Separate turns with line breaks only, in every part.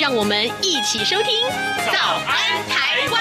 让我们一起收听《早安台湾》。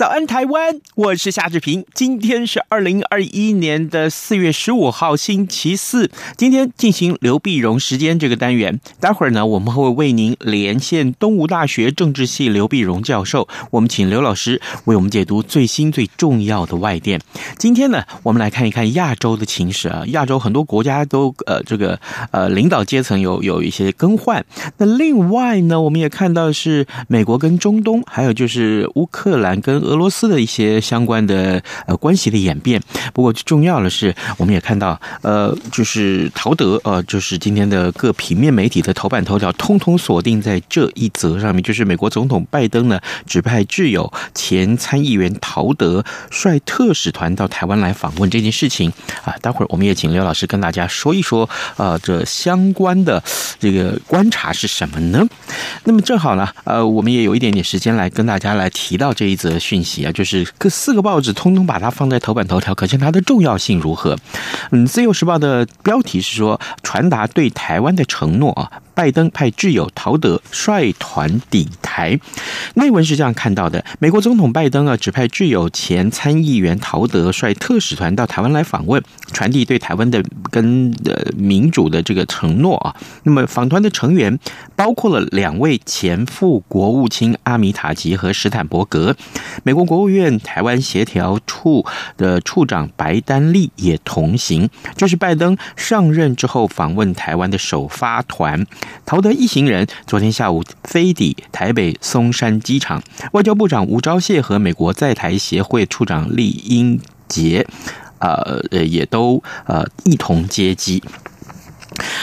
早安，台湾！我是夏志平。今天是二零二一年的四月十五号，星期四。今天进行刘碧荣时间这个单元。待会儿呢，我们会为您连线东吴大学政治系刘碧荣教授。我们请刘老师为我们解读最新最重要的外电。今天呢，我们来看一看亚洲的情势啊。亚洲很多国家都呃这个呃领导阶层有有一些更换。那另外呢，我们也看到是美国跟中东，还有就是乌克兰跟。俄罗斯的一些相关的呃关系的演变，不过最重要的是，我们也看到呃，就是陶德呃，就是今天的各平面媒体的头版头条，通通锁定在这一则上面，就是美国总统拜登呢指派挚友前参议员陶德率特使团到台湾来访问这件事情啊。待会儿我们也请刘老师跟大家说一说啊，这相关的这个观察是什么呢？那么正好呢，呃，我们也有一点点时间来跟大家来提到这一则讯。啊，就是各四个报纸通通把它放在头版头条，可见它的重要性如何？嗯，《自由时报》的标题是说，传达对台湾的承诺啊。拜登派挚友陶德率团抵台，内文是这样看到的：美国总统拜登啊，指派挚友前参议员陶德率特使团到台湾来访问，传递对台湾的跟呃民主的这个承诺啊。那么访团的成员包括了两位前副国务卿阿米塔吉和史坦伯格，美国国务院台湾协调处的处长白丹利也同行。这是拜登上任之后访问台湾的首发团。陶德一行人昨天下午飞抵台北松山机场，外交部长吴钊燮和美国在台协会处长李英杰，呃，也都呃一同接机。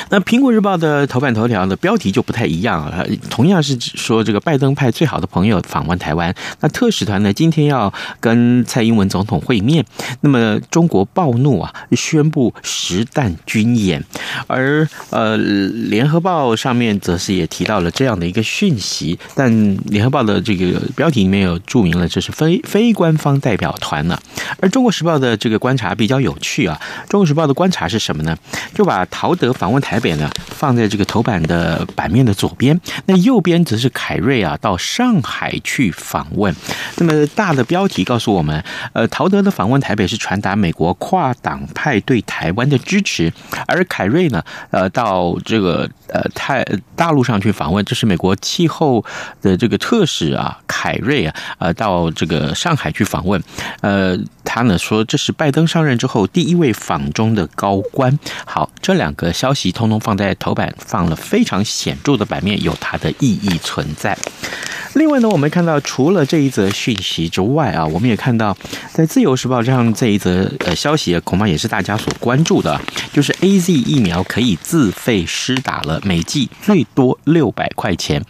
那《苹果日报》的头版头条的标题就不太一样啊，同样是说这个拜登派最好的朋友访问台湾，那特使团呢今天要跟蔡英文总统会面，那么中国暴怒啊，宣布实弹军演，而呃《联合报》上面则是也提到了这样的一个讯息，但《联合报》的这个标题里面有注明了这是非非官方代表团呢，而《中国时报》的这个观察比较有趣啊，《中国时报》的观察是什么呢？就把陶德访访问台。北呢，放在这个头版的版面的左边，那右边则是凯瑞啊到上海去访问。那么大的标题告诉我们，呃，陶德的访问台北是传达美国跨党派对台湾的支持，而凯瑞呢，呃，到这个呃泰大陆上去访问，这是美国气候的这个特使啊，凯瑞啊，呃，到这个上海去访问，呃，他呢说这是拜登上任之后第一位访中的高官。好，这两个消息通。放在头版放了非常显著的版面，有它的意义存在。另外呢，我们看到除了这一则讯息之外啊，我们也看到在《自由时报》上这一则呃消息，恐怕也是大家所关注的，就是 AZ 疫苗可以自费施打了，每剂最多六百块钱。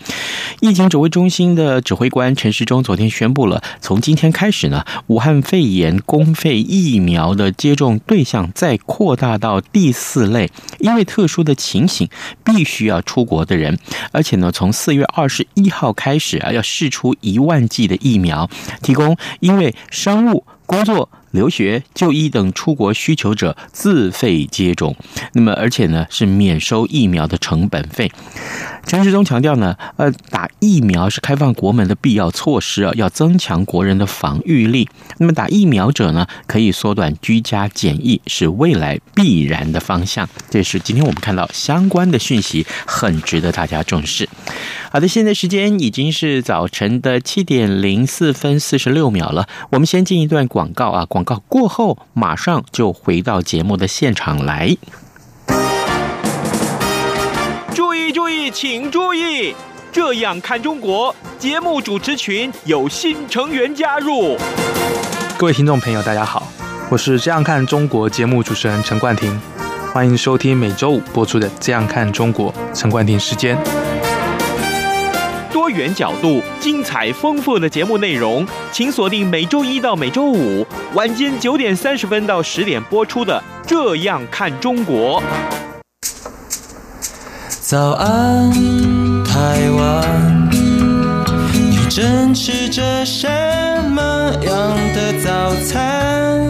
疫情指挥中心的指挥官陈时中昨天宣布了，从今天开始呢，武汉肺炎公费疫苗的接种对象再扩大到第四类，因为特殊的情形，必须要出国的人，而且呢，从四月二十一号开始啊，要试出一万剂的疫苗，提供因为商务工作。留学、就医等出国需求者自费接种，那么而且呢是免收疫苗的成本费。陈时中强调呢，呃，打疫苗是开放国门的必要措施啊，要增强国人的防御力。那么打疫苗者呢，可以缩短居家检疫，是未来必然的方向。这是今天我们看到相关的讯息，很值得大家重视。好的，现在时间已经是早晨的七点零四分四十六秒了，我们先进一段广告啊。广告过后，马上就回到节目的现场来。注意注意，请注意！这样看中国节目主持群有新成员加入。
各位听众朋友，大家好，我是这样看中国节目主持人陈冠廷。欢迎收听每周五播出的《这样看中国》，陈冠廷时间。
多元角度、精彩丰富的节目内容，请锁定每周一到每周五晚间九点三十分到十点播出的《这样看中国》。
早安，台湾，你正吃着什么样的早餐？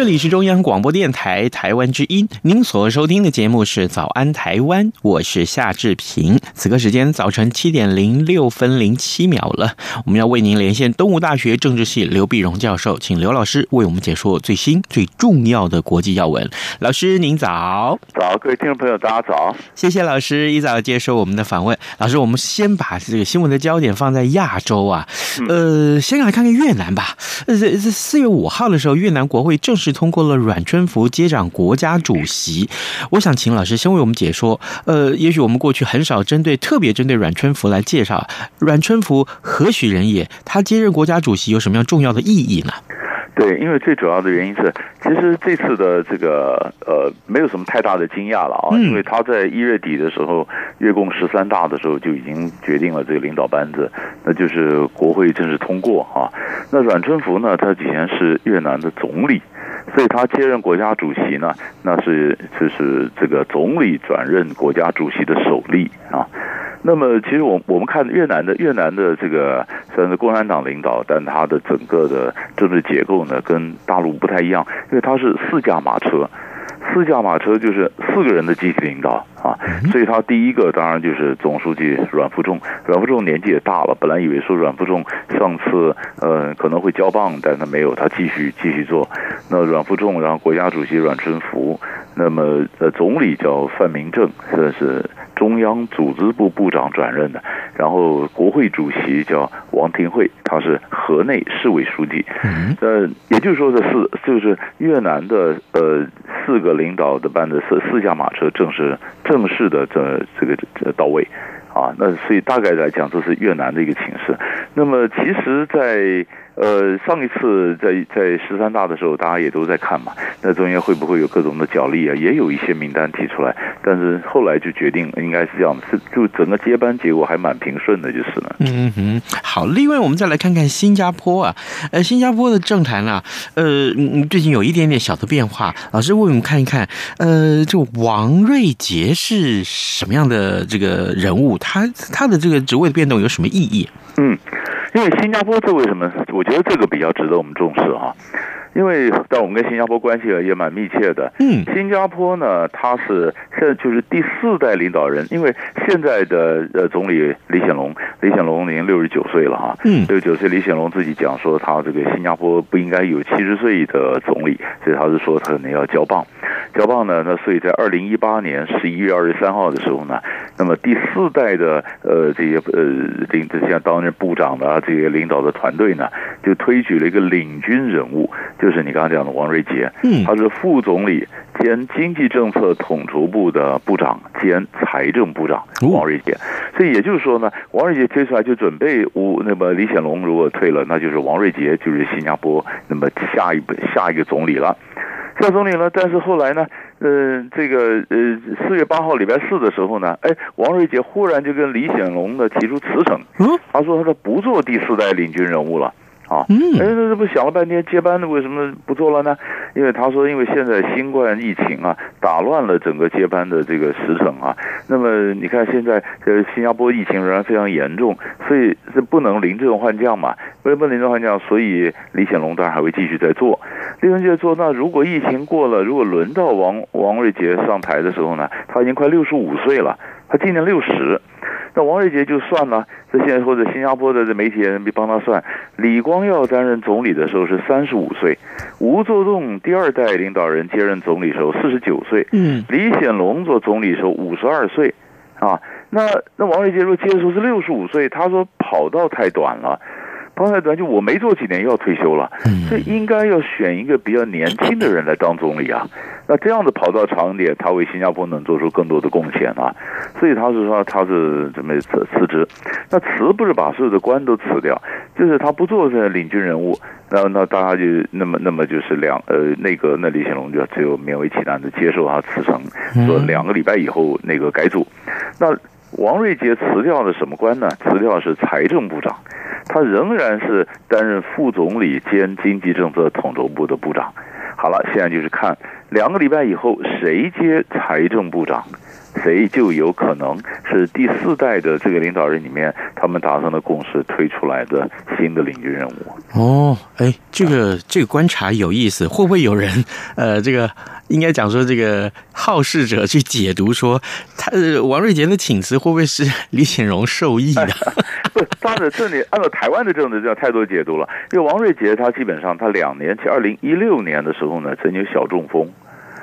这里是中央广播电台台湾之音，您所收听的节目是《早安台湾》，我是夏志平。此刻时间早晨七点零六分零七秒了，我们要为您连线东吴大学政治系刘碧荣教授，请刘老师为我们解说最新最重要的国际要闻。老师您早，
早，各位听众朋友大家早，
谢谢老师一早接受我们的访问。老师，我们先把这个新闻的焦点放在亚洲啊，呃，先来看看越南吧。呃，这四月五号的时候，越南国会正式通过了阮春福接掌国家主席。我想请老师先为我们解说。呃，也许我们过去很少针对特别针对阮春福来介绍。阮春福何许人也？他接任国家主席有什么样重要的意义呢？
对，因为最主要的原因是，其实这次的这个呃，没有什么太大的惊讶了啊，因为他在一月底的时候，越共十三大的时候就已经决定了这个领导班子，那就是国会正式通过啊。那阮春福呢，他以前是越南的总理。所以他接任国家主席呢，那是就是这个总理转任国家主席的首例啊。那么其实我我们看越南的越南的这个虽然是共产党领导，但它的整个的政治结构呢，跟大陆不太一样，因为它是四驾马车。四驾马车就是四个人的集体领导啊，所以他第一个当然就是总书记阮富仲。阮富仲年纪也大了，本来以为说阮富仲上次呃可能会交棒，但他没有，他继续继续做。那阮富仲，然后国家主席阮春福，那么呃总理叫范明政，这是中央组织部部长转任的。然后国会主席叫王廷惠，他是河内市委书记。呃，也就是说这四就是越南的呃。四个领导的班子，四四驾马车正式正式的这这个这到位啊，那所以大概来讲，这是越南的一个情势。那么其实，在呃，上一次在在十三大的时候，大家也都在看嘛。那中间会不会有各种的角力啊？也有一些名单提出来，但是后来就决定应该是这样，是就整个接班结果还蛮平顺的，就是了。
嗯哼，好。另外，我们再来看看新加坡啊，呃，新加坡的政坛啊，呃，嗯，最近有一点点小的变化。老师为我们看一看，呃，这王瑞杰是什么样的这个人物？他他的这个职位的变动有什么意义？
嗯。因为新加坡这为什么？我觉得这个比较值得我们重视哈。因为但我们跟新加坡关系也蛮密切的。嗯，新加坡呢，他是现在就是第四代领导人，因为现在的呃总理李显龙，李显龙已经六十九岁了哈。嗯，六十九岁，李显龙自己讲说，他这个新加坡不应该有七十岁的总理，所以他是说他可能要交棒。交棒呢，那所以在二零一八年十一月二十三号的时候呢，那么第四代的呃这些呃领这些担任部长的啊这些领导的团队呢，就推举了一个领军人物。就是你刚刚讲的王瑞杰，嗯，他是副总理兼经济政策统筹部的部长兼财政部长王瑞杰，所以也就是说呢，王瑞杰推出来就准备，吴那么李显龙如果退了，那就是王瑞杰就是新加坡那么下一下一个总理了，下总理了。但是后来呢，呃，这个呃四月八号礼拜四的时候呢，哎，王瑞杰忽然就跟李显龙呢提出辞呈，他说他说不做第四代领军人物了。啊，嗯哎，那这不想了半天接班的为什么不做了呢？因为他说，因为现在新冠疫情啊，打乱了整个接班的这个时程啊。那么你看现在呃新加坡疫情仍然非常严重，所以是不能临阵换将嘛。为什么临阵换将？所以李显龙当然还会继续在做，继续在做。那如果疫情过了，如果轮到王王瑞杰上台的时候呢，他已经快六十五岁了，他今年六十。那王瑞杰就算了，这现在或者新加坡的这媒体人帮他算，李光耀担任总理的时候是三十五岁，吴作栋第二代领导人接任总理时候四十九岁，嗯，李显龙做总理时候五十二岁，啊，那那王瑞杰如果接的时候是六十五岁，他说跑道太短了。刚才咱就我没做几年又要退休了，所以应该要选一个比较年轻的人来当总理啊。那这样子跑到长点，他为新加坡能做出更多的贡献啊。所以他是说他是准备辞辞职。那辞不是把所有的官都辞掉，就是他不做这领军人物。那那大家就那么那么就是两呃那个那李显龙就只有勉为其难的接受他辞呈，说两个礼拜以后那个改组。那王瑞杰辞掉了什么官呢？辞掉的是财政部长。他仍然是担任副总理兼经济政策统筹部的部长。好了，现在就是看两个礼拜以后谁接财政部长，谁就有可能是第四代的这个领导人里面，他们达成的共识推出来的新的领军人物。
哦，哎，这个这个观察有意思，会不会有人呃这个？应该讲说，这个好事者去解读说，他王瑞杰的请辞会不会是李显荣受益的？
不，当然这里按照台湾的政治，这样太多解读了。因为王瑞杰他基本上他两年前，二零一六年的时候呢，曾经小中风。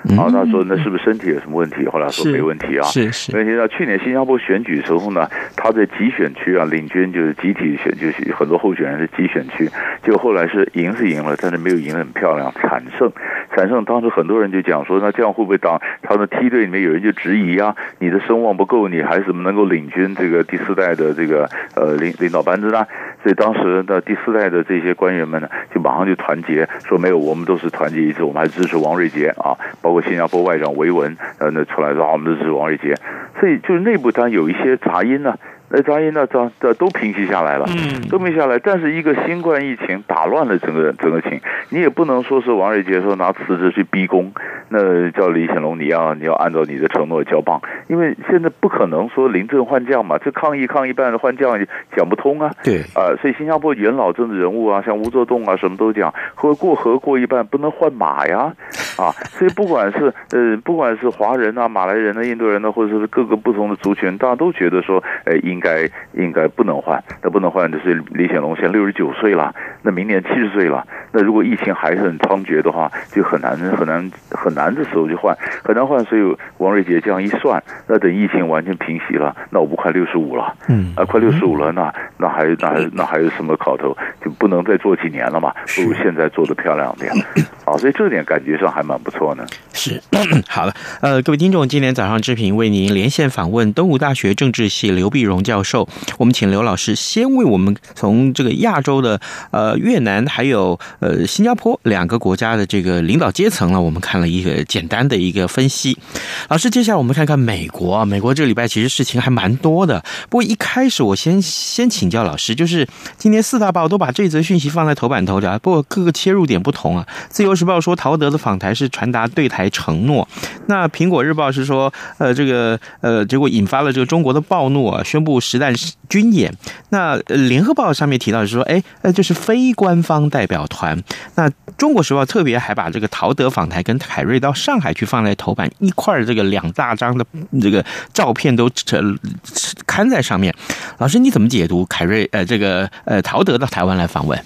然后他说：“那是不是身体有什么问题？”后来说没问题啊。
是是。
因为你知道去年新加坡选举时候呢，他在集选区啊领军，就是集体选，就是很多候选人是集选区。结果后来是赢是赢了，但是没有赢得很漂亮，惨胜。惨胜当时很多人就讲说：“那这样会不会当他的梯队里面有人就质疑啊？你的声望不够，你还怎么能够领军这个第四代的这个呃领领导班子呢？”所以当时的第四代的这些官员们呢，就马上就团结说：“没有，我们都是团结一致，我们还支持王瑞杰啊，包括。”新加坡外长维文，呃，那出来说，我们支持王瑞杰，所以就是内部当然有一些杂音呢。那杂音呢，这这都平息下来了，嗯，都平息下来。但是一个新冠疫情打乱了整个整个情，你也不能说是王瑞杰说拿辞职去逼宫，那叫李显龙你要你要按照你的承诺交棒，因为现在不可能说临阵换将嘛，这抗议抗议办换将讲不通啊，
对，
啊、呃，所以新加坡元老政治人物啊，像吴作栋啊，什么都讲，和过河过一半不能换马呀，啊，所以不管是呃不管是华人啊、马来人啊、印度人呢、啊，或者是各个不同的族群，大家都觉得说，呃，应应该应该不能换，那不能换就是李显龙，现在六十九岁了，那明年七十岁了。那如果疫情还是很猖獗的话，就很难很难很难的时候就换，很难换。所以王瑞杰这样一算，那等疫情完全平息了，那我不快六十五了，嗯啊，快六十五了，那那还那还那还有什么考头？就不能再做几年了嘛？不如现在做的漂亮点。啊，所以这点感觉上还蛮不错呢。
是，好了，呃，各位听众，今天早上之平为您连线访问东吴大学政治系刘碧荣教授。我们请刘老师先为我们从这个亚洲的呃越南还有呃新加坡两个国家的这个领导阶层呢，我们看了一个简单的一个分析。老师，接下来我们看看美国啊，美国这个礼拜其实事情还蛮多的。不过一开始我先先请教老师，就是今天四大报都把这则讯息放在头版头条，不过各个切入点不同啊。自由时报说陶德的访台是传达对台承诺，那苹果日报是说，呃，这个呃，结果引发了这个中国的暴怒啊，宣布实弹军演。那联合报上面提到是说，哎，呃，就是非官方代表团。那中国时报特别还把这个陶德访台跟凯瑞到上海去放在头版一块儿，这个两大张的这个照片都刊在上面。老师你怎么解读凯瑞呃这个呃陶德到台湾来访问？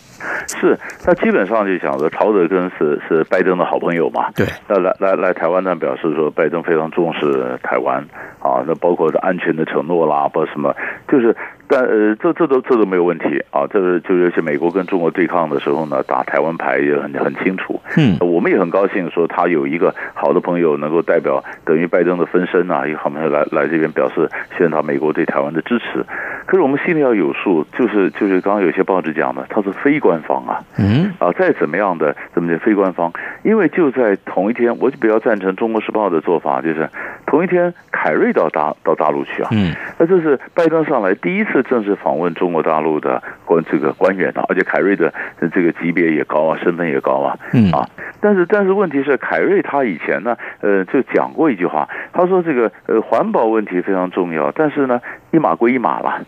是，那基本上就讲说，曹德根是是拜登的好朋友嘛。
对，
那来来来台湾呢，表示说拜登非常重视台湾啊，那包括安全的承诺啦，包括什么，就是。但呃，这这都这都没有问题啊。这个就尤其美国跟中国对抗的时候呢，打台湾牌也很很清楚。嗯，我们也很高兴说他有一个好的朋友能够代表等于拜登的分身啊，一个好朋友来来这边表示宣达美国对台湾的支持。可是我们心里要有数，就是就是刚刚有些报纸讲的，他是非官方啊。嗯，啊，再怎么样的怎么的非官方，因为就在同一天，我就比较赞成《中国时报》的做法，就是同一天凯瑞到大到大陆去啊。嗯，那这是拜登上来第一次。正式访问中国大陆的官这个官员啊，而且凯瑞的这个级别也高啊，身份也高啊，嗯啊，但是但是问题是，凯瑞他以前呢，呃，就讲过一句话，他说这个呃环保问题非常重要，但是呢，一码归一码了。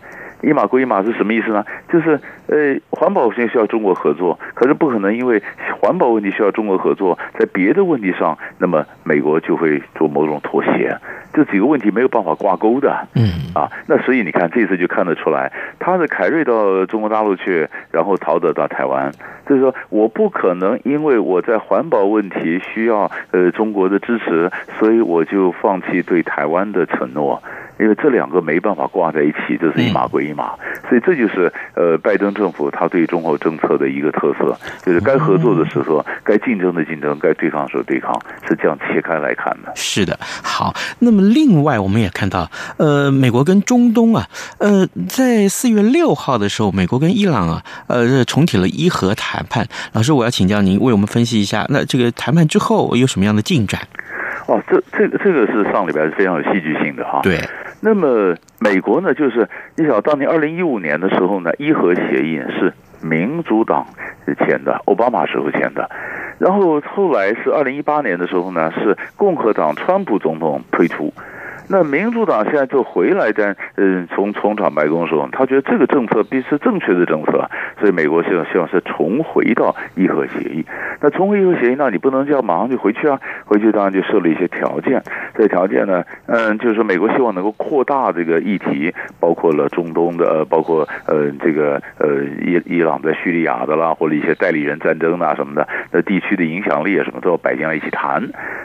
一码归一码是什么意思呢？就是呃，环保现在需要中国合作，可是不可能因为环保问题需要中国合作，在别的问题上，那么美国就会做某种妥协。这几个问题没有办法挂钩的。嗯啊，那所以你看这次就看得出来，他的凯瑞到中国大陆去，然后陶德到台湾，就是说我不可能因为我在环保问题需要呃中国的支持，所以我就放弃对台湾的承诺。因为这两个没办法挂在一起，这是一码归一码，所以这就是呃拜登政府他对中国政策的一个特色，就是该合作的时候，该竞争的竞争，该对抗的时候对抗，是这样切开来看的。
是的，好，那么另外我们也看到，呃，美国跟中东啊，呃，在四月六号的时候，美国跟伊朗啊，呃，重启了伊核谈判。老师，我要请教您为我们分析一下，那这个谈判之后有什么样的进展？
哦，这这个这个是上礼拜是非常有戏剧性的哈。
对。
那么美国呢，就是你想当年二零一五年的时候呢，伊核协议是民主党签的，奥巴马时候签的，然后后来是二零一八年的时候呢，是共和党川普总统推出。那民主党现在就回来的，嗯，从重返白宫的时候，他觉得这个政策必是正确的政策，所以美国希望希望是重回到伊核协议。那重回伊核协议，那你不能叫马上就回去啊，回去当然就设了一些条件。这个条件呢，嗯，就是说美国希望能够扩大这个议题，包括了中东的，包括呃这个呃伊伊朗在叙利亚的啦，或者一些代理人战争啊什么的，那地区的影响力啊什么都要摆进来一起谈。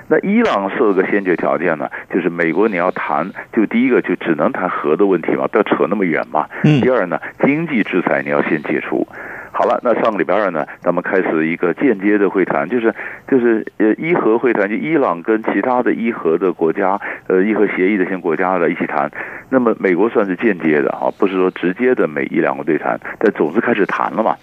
那伊朗设个先决条件呢，就是美国你要。谈就第一个就只能谈核的问题嘛，不要扯那么远嘛。第二呢，经济制裁你要先解除。好了，那上个礼拜二呢，咱们开始一个间接的会谈，就是就是呃伊核会谈，就伊朗跟其他的伊核的国家，呃伊核协议的一些国家的一起谈。那么美国算是间接的啊，不是说直接的美伊两国对谈，但总是开始谈了嘛。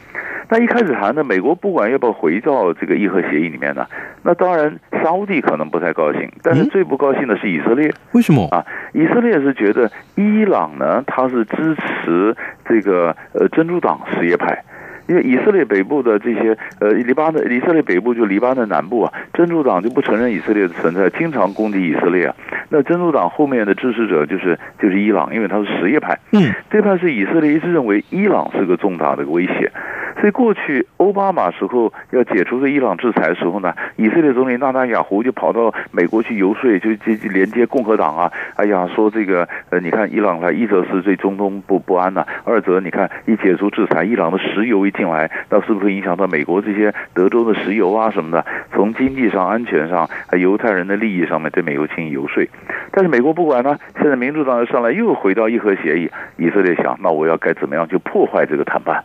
那一开始谈呢，美国不管要不要回到这个伊核协议里面呢，那当然沙乌地可能不太高兴，但是最不高兴的是以色列。
为什么啊？
以色列是觉得伊朗呢，他是支持这个呃真主党什叶派。因为以色列北部的这些呃，黎巴嫩，以色列北部就黎巴嫩南部啊，真主党就不承认以色列的存在，经常攻击以色列啊。那真主党后面的支持者就是就是伊朗，因为他是什叶派。嗯，这派是以色列一直认为伊朗是个重大的威胁，所以过去奥巴马时候要解除这伊朗制裁的时候呢，以色列总理纳塔雅胡就跑到美国去游说，就就连接共和党啊，哎呀，说这个呃，你看伊朗来一则是对中东不不安呐、二则你看一解除制裁，伊朗的石油一进来，那是不是影响到美国这些德州的石油啊什么的？从经济上、安全上、犹太人的利益上面对美国进行游说。但是美国不管呢，现在民主党又上来又回到伊核协议，以色列想，那我要该怎么样去破坏这个谈判？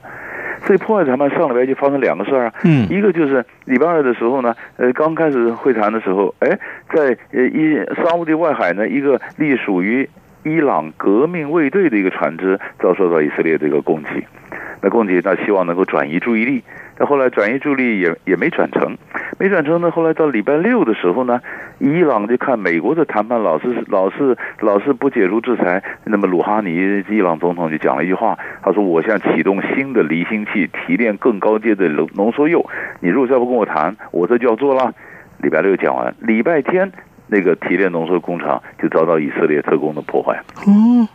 所以破坏谈判上礼拜就发生两个事儿啊。嗯，一个就是礼拜二的时候呢，呃，刚开始会谈的时候，哎，在呃伊沙乌地外海呢，一个隶属于伊朗革命卫队的一个船只遭受到以色列这个攻击。那攻击，那希望能够转移注意力。那后来转移注意力也也没转成，没转成呢。后来到礼拜六的时候呢，伊朗就看美国的谈判老是老是老是不解除制裁，那么鲁哈尼伊朗总统就讲了一句话，他说：“我现在启动新的离心器，提炼更高阶的浓浓缩铀。你如果再不跟我谈，我这就要做了。”礼拜六讲完，礼拜天那个提炼浓缩工厂就遭到以色列特工的破坏。嗯。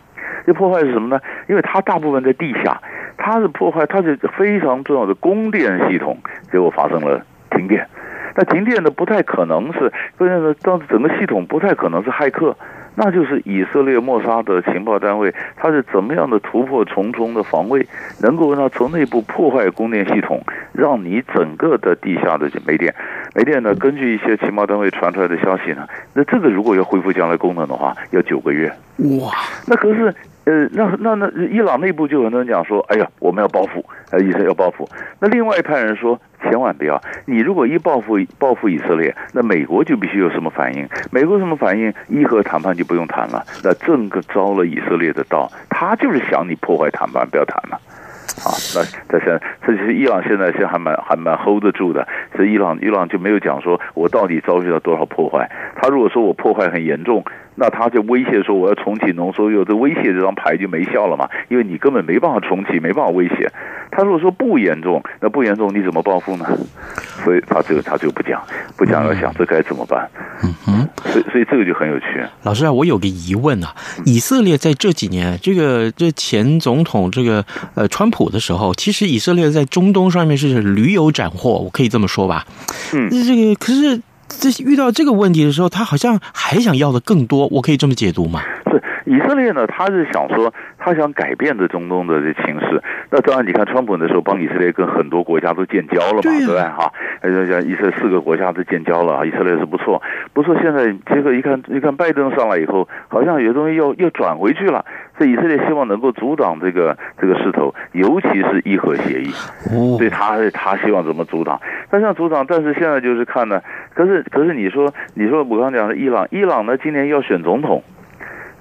这破坏是什么呢？因为它大部分在地下，它是破坏，它是非常重要的供电系统，结果发生了停电。那停电呢，不太可能是，关键是当整个系统不太可能是骇客，那就是以色列莫沙的情报单位，它是怎么样的突破重重的防卫，能够让它从内部破坏供电系统，让你整个的地下的就没电。没电呢，根据一些情报单位传出来的消息呢，那这个如果要恢复将来功能的话，要九个月。哇，那可是。呃，那那那伊朗内部就有很多人讲说，哎呀，我们要报复，呃，以色列要报复。那另外一派人说，千万不要，你如果一报复报复以色列，那美国就必须有什么反应？美国什么反应？伊核谈判就不用谈了。那正个遭了以色列的道，他就是想你破坏谈判，不要谈了。啊，那这现在，这就是伊朗现在是还蛮还蛮 hold 得住的。所以伊朗伊朗就没有讲说我到底遭遇到多少破坏。他如果说我破坏很严重。那他就威胁说我要重启浓缩铀，这威胁这张牌就没效了嘛？因为你根本没办法重启，没办法威胁。他如果说不严重，那不严重你怎么报复呢？所以他这个他就不讲，不讲要想这该怎么办？嗯哼，所以所以这个就很有趣。
老师啊，我有个疑问啊，以色列在这几年，这个这前总统这个呃川普的时候，其实以色列在中东上面是屡有斩获，我可以这么说吧？嗯，这个可是。这遇到这个问题的时候，他好像还想要的更多，我可以这么解读吗？
是，以色列呢，他是想说，他想改变这中东的这情势。那当然，你看川普的时候帮以色列跟很多国家都建交了嘛，对不对？哈，像以色列四个国家都建交了，以色列是不错。不错，现在结果一看，一看拜登上来以后，好像有东西又又转回去了。所以以色列希望能够阻挡这个这个势头，尤其是伊核协议。所以他他希望怎么阻挡？他想阻挡，但是现在就是看呢。可是可是你说你说我刚讲的伊朗，伊朗呢今年要选总统。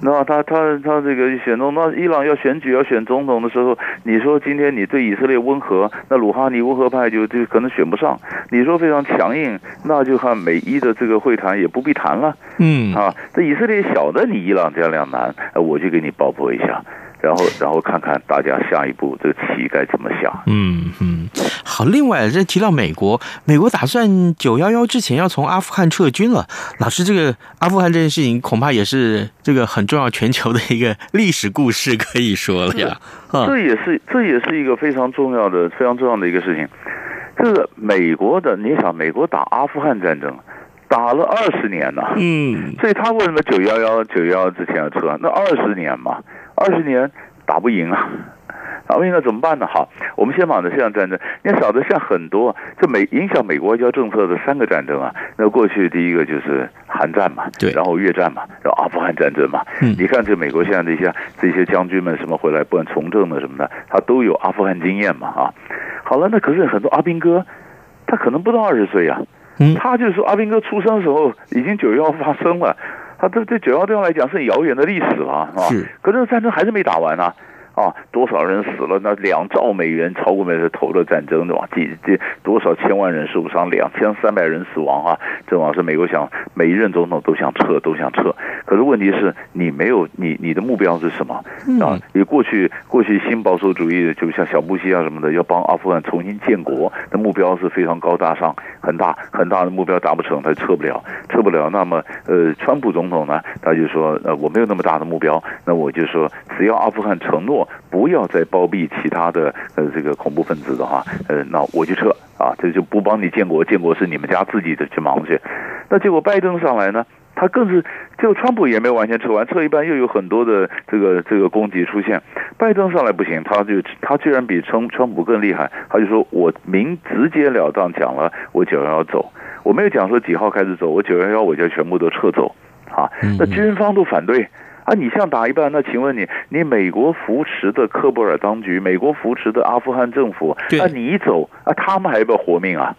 那他他他这个选中，那伊朗要选举要选总统的时候，你说今天你对以色列温和，那鲁哈尼温和派就就可能选不上。你说非常强硬，那就看美伊的这个会谈也不必谈了。嗯啊，这以色列晓得你伊朗这样两难，我就给你爆破一下。然后，然后看看大家下一步这个棋该怎么下。
嗯嗯，好。另外，这提到美国，美国打算九幺幺之前要从阿富汗撤军了。老师，这个阿富汗这件事情，恐怕也是这个很重要全球的一个历史故事，可以说了呀。
这也是这也是一个非常重要的、非常重要的一个事情。这个美国的，你想，美国打阿富汗战争打了二十年了，嗯，所以他为什么九幺幺九幺幺之前要撤？那二十年嘛。二十年打不赢啊，打不赢那怎么办呢？好，我们先把这这场战争，你晓得像很多这美影响美国外交政策的三个战争啊，那过去第一个就是韩战嘛，对，然后越战嘛，然后阿富汗战争嘛，嗯，你看这美国现在这些这些将军们什么回来，不管从政的什么的，他都有阿富汗经验嘛啊。好了，那可是很多阿兵哥，他可能不到二十岁啊，嗯，他就是说阿兵哥出生的时候已经九幺幺发生了。他这对九幺幺对他来讲是很遥远的历史了，是吧？是。可是战争还是没打完呢，啊，多少人死了？那两兆美元超过美元投了战争，对吧？几几多少千万人受伤，两千三百人死亡啊！这往是美国想每一任总统都想撤，都想撤。可是问题是你没有你你的目标是什么啊？你过去过去新保守主义就像小布希啊什么的，要帮阿富汗重新建国那目标是非常高大上，很大很大的目标达不成，他就撤不了，撤不了。那么呃，川普总统呢，他就说呃我没有那么大的目标，那我就说只要阿富汗承诺不要再包庇其他的呃这个恐怖分子的话，呃那我就撤啊，这就不帮你建国，建国是你们家自己的去忙去。那结果拜登上来呢？他更是，就川普也没完全撤完，撤一半又有很多的这个这个攻击出现。拜登上来不行，他就他居然比川川普更厉害，他就说我明直截了当讲了，我九幺幺走，我没有讲说几号开始走，我九幺幺我就全部都撤走，啊，那军方都反对啊，你像打一半，那请问你，你美国扶持的科布尔当局，美国扶持的阿富汗政府，啊，你一走啊，他们还要不要活命啊？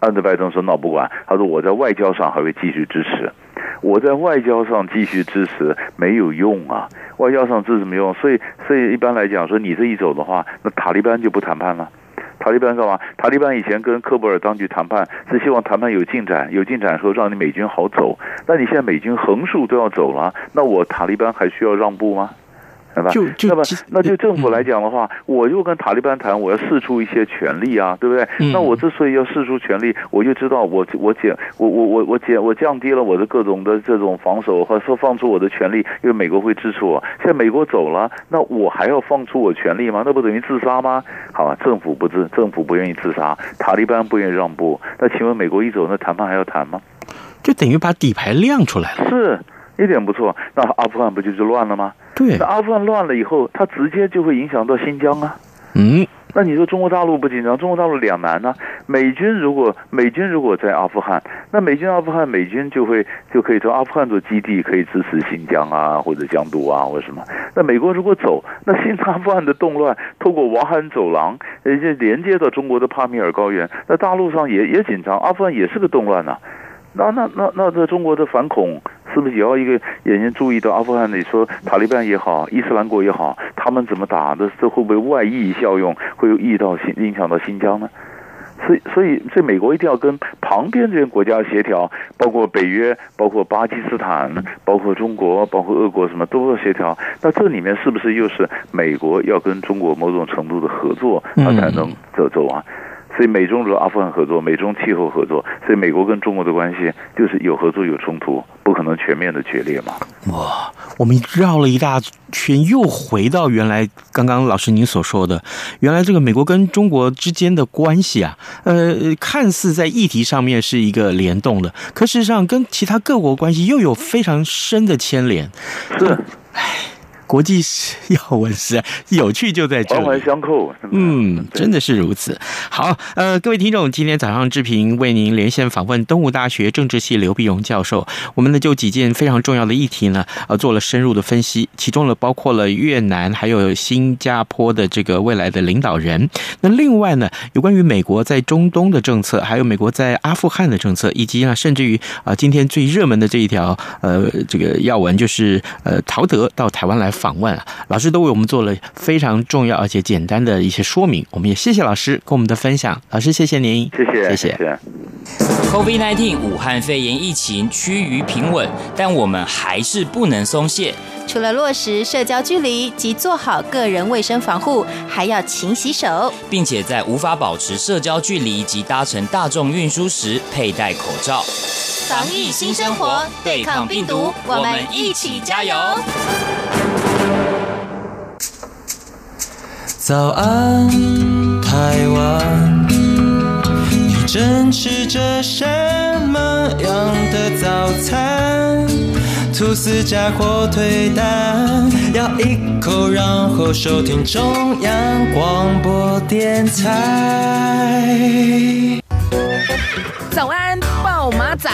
安德拜登说，那不管，他说我在外交上还会继续支持。我在外交上继续支持没有用啊，外交上支持没用，所以所以一般来讲说，你这一走的话，那塔利班就不谈判了。塔利班干嘛？塔利班以前跟科布尔当局谈判是希望谈判有进展，有进展说让你美军好走。那你现在美军横竖都要走了，那我塔利班还需要让步吗？对吧？就就那么，那就政府来讲的话，嗯、我就跟塔利班谈，我要试出一些权利啊，对不对？嗯、那我之所以要试出权利，我就知道我我减我我我我减我降低了我的各种的这种防守和说放出我的权利，因为美国会支持我。现在美国走了，那我还要放出我权利吗？那不等于自杀吗？好吧，政府不自政府不愿意自杀，塔利班不愿意让步，那请问美国一走，那谈判还要谈吗？
就等于把底牌亮出来了。
是。一点不错，那阿富汗不就是乱了吗？
对，
那阿富汗乱了以后，它直接就会影响到新疆啊。
嗯，
那你说中国大陆不紧张？中国大陆两难呢、啊？美军如果美军如果在阿富汗，那美军阿富汗美军就会就可以从阿富汗做基地，可以支持新疆啊或者江都啊或者什么。那美国如果走，那新阿富汗的动乱透过瓦罕走廊，呃，就连接到中国的帕米尔高原，那大陆上也也紧张，阿富汗也是个动乱呐、啊。那那那那这中国的反恐是不是也要一个眼睛注意到阿富汗？你说塔利班也好，伊斯兰国也好，他们怎么打的？这会不会外溢效用，会有溢到新影响到新疆呢？所以所以这美国一定要跟旁边这些国家协调，包括北约，包括巴基斯坦，包括中国，包括俄国，什么都要协调。那这里面是不是又是美国要跟中国某种程度的合作，它才能走走啊？所以美中如阿富汗合作，美中气候合作，所以美国跟中国的关系就是有合作有冲突，不可能全面的决裂嘛。
哇，我们绕了一大圈，又回到原来刚刚老师您所说的，原来这个美国跟中国之间的关系啊，呃，看似在议题上面是一个联动的，可事实上跟其他各国关系又有非常深的牵连。
是。
国际要闻是有趣就在这里，
环环相扣。
嗯，真的是如此。好，呃，各位听众，今天早上志平为您连线访问东吴大学政治系刘碧荣教授。我们呢就几件非常重要的议题呢，呃，做了深入的分析，其中呢包括了越南还有新加坡的这个未来的领导人。那另外呢，有关于美国在中东的政策，还有美国在阿富汗的政策，以及呢，甚至于啊、呃，今天最热门的这一条呃这个要闻就是呃陶德到台湾来。访问啊，老师都为我们做了非常重要而且简单的一些说明，我们也谢谢老师跟我们的分享。老师，谢谢您，
谢谢，
谢谢。
COVID-19 武汉肺炎疫情趋于平稳，但我们还是不能松懈。
除了落实社交距离及做好个人卫生防护，还要勤洗手，
并且在无法保持社交距离及搭乘大众运输时佩戴口罩。
防疫新生活，对抗病毒，我们一起加油！
早安，台湾，你正吃着什么样的早餐？吐司加火腿蛋，咬一口，然后收听中央广播电台。
早安，报马仔。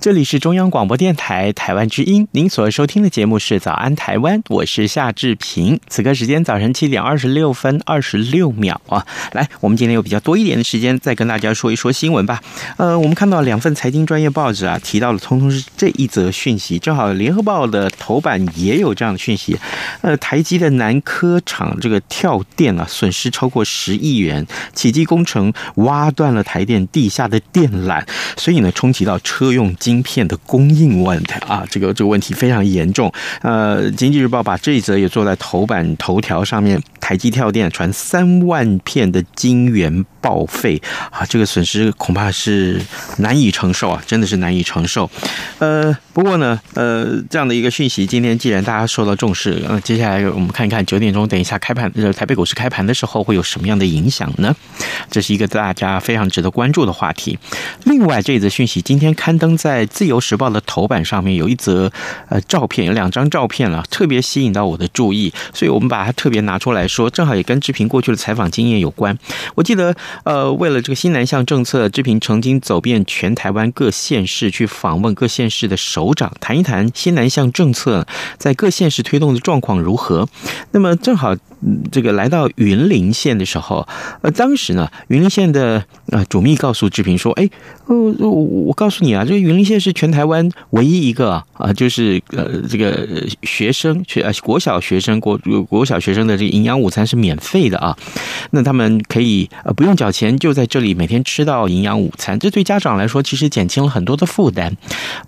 这里是中央广播电台台湾之音，您所收听的节目是《早安台湾》，我是夏志平。此刻时间早晨七点二十六分二十六秒啊，来，我们今天有比较多一点的时间，再跟大家说一说新闻吧。呃，我们看到两份财经专业报纸啊，提到了通通是这一则讯息，正好《联合报》的头版也有这样的讯息。呃，台积的南科厂这个跳电啊，损失超过十亿元，启基工程挖断了台电地下的电缆，所以呢，冲击到车用机。晶片的供应问题啊，这个这个问题非常严重。呃，经济日报把这一则也做在头版头条上面，台积跳电传三万片的晶圆报废啊，这个损失恐怕是难以承受啊，真的是难以承受。呃，不过呢，呃，这样的一个讯息，今天既然大家受到重视，呃，接下来我们看一看九点钟等一下开盘，呃，台北股市开盘的时候会有什么样的影响呢？这是一个大家非常值得关注的话题。另外，这一则讯息今天刊登在。在《自由时报》的头版上面有一则呃照片，有两张照片了，特别吸引到我的注意，所以我们把它特别拿出来说，正好也跟志平过去的采访经验有关。我记得呃，为了这个新南向政策，志平曾经走遍全台湾各县市去访问各县市的首长，谈一谈新南向政策在各县市推动的状况如何。那么正好这个来到云林县的时候，呃，当时呢，云林县的呃主秘告诉志平说：“哎，呃，我我告诉你啊，这个云林。”县是全台湾唯一一个啊，就是呃，这个学生学呃国小学生国国小学生的这个营养午餐是免费的啊，那他们可以呃不用缴钱，就在这里每天吃到营养午餐，这对家长来说其实减轻了很多的负担。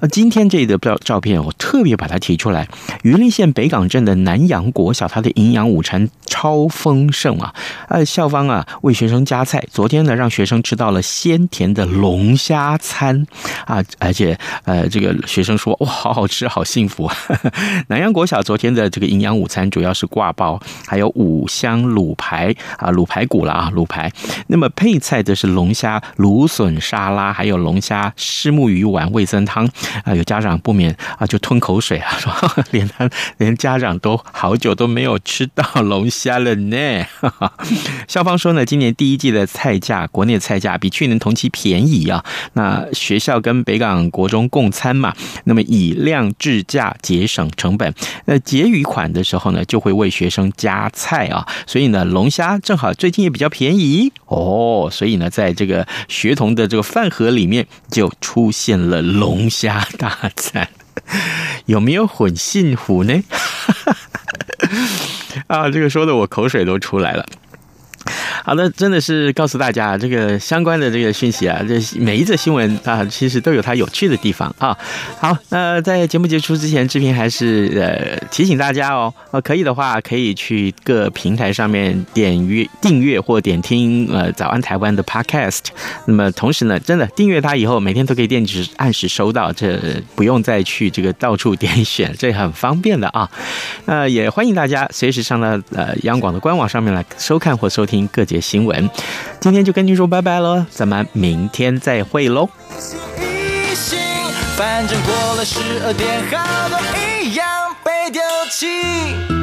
呃，今天这个照照片我特别把它提出来，云林县北港镇的南阳国小，它的营养午餐超丰盛啊，呃，校方啊为学生加菜，昨天呢让学生吃到了鲜甜的龙虾餐啊，而且。呃，这个学生说哇，好好吃，好幸福啊。南阳国小昨天的这个营养午餐主要是挂包，还有五香卤排啊，卤排骨了啊，卤排。那么配菜则是龙虾芦笋沙拉，还有龙虾虱目鱼丸味增汤啊。有家长不免啊就吞口水啊，说 连他连家长都好久都没有吃到龙虾了呢。校方说呢，今年第一季的菜价，国内菜价比去年同期便宜啊。那学校跟北港国中共餐嘛，那么以量制价节省成本。那结余款的时候呢，就会为学生加菜啊。所以呢，龙虾正好最近也比较便宜哦。所以呢，在这个学童的这个饭盒里面就出现了龙虾大餐，有没有很幸福呢？啊，这个说的我口水都出来了。好的，真的是告诉大家这个相关的这个讯息啊，这每一则新闻啊，其实都有它有趣的地方啊。好，那在节目结束之前，志平还是呃提醒大家哦，呃，可以的话可以去各平台上面点阅订阅或点听呃早安台湾的 Podcast。那么同时呢，真的订阅它以后，每天都可以电子按时收到，这不用再去这个到处点选，这很方便的啊。呃，也欢迎大家随时上到呃央广的官网上面来收看或收听各。新闻，今天就跟您说拜拜喽，咱们明天再会喽。
反正过了十二点，好多一样被丢弃。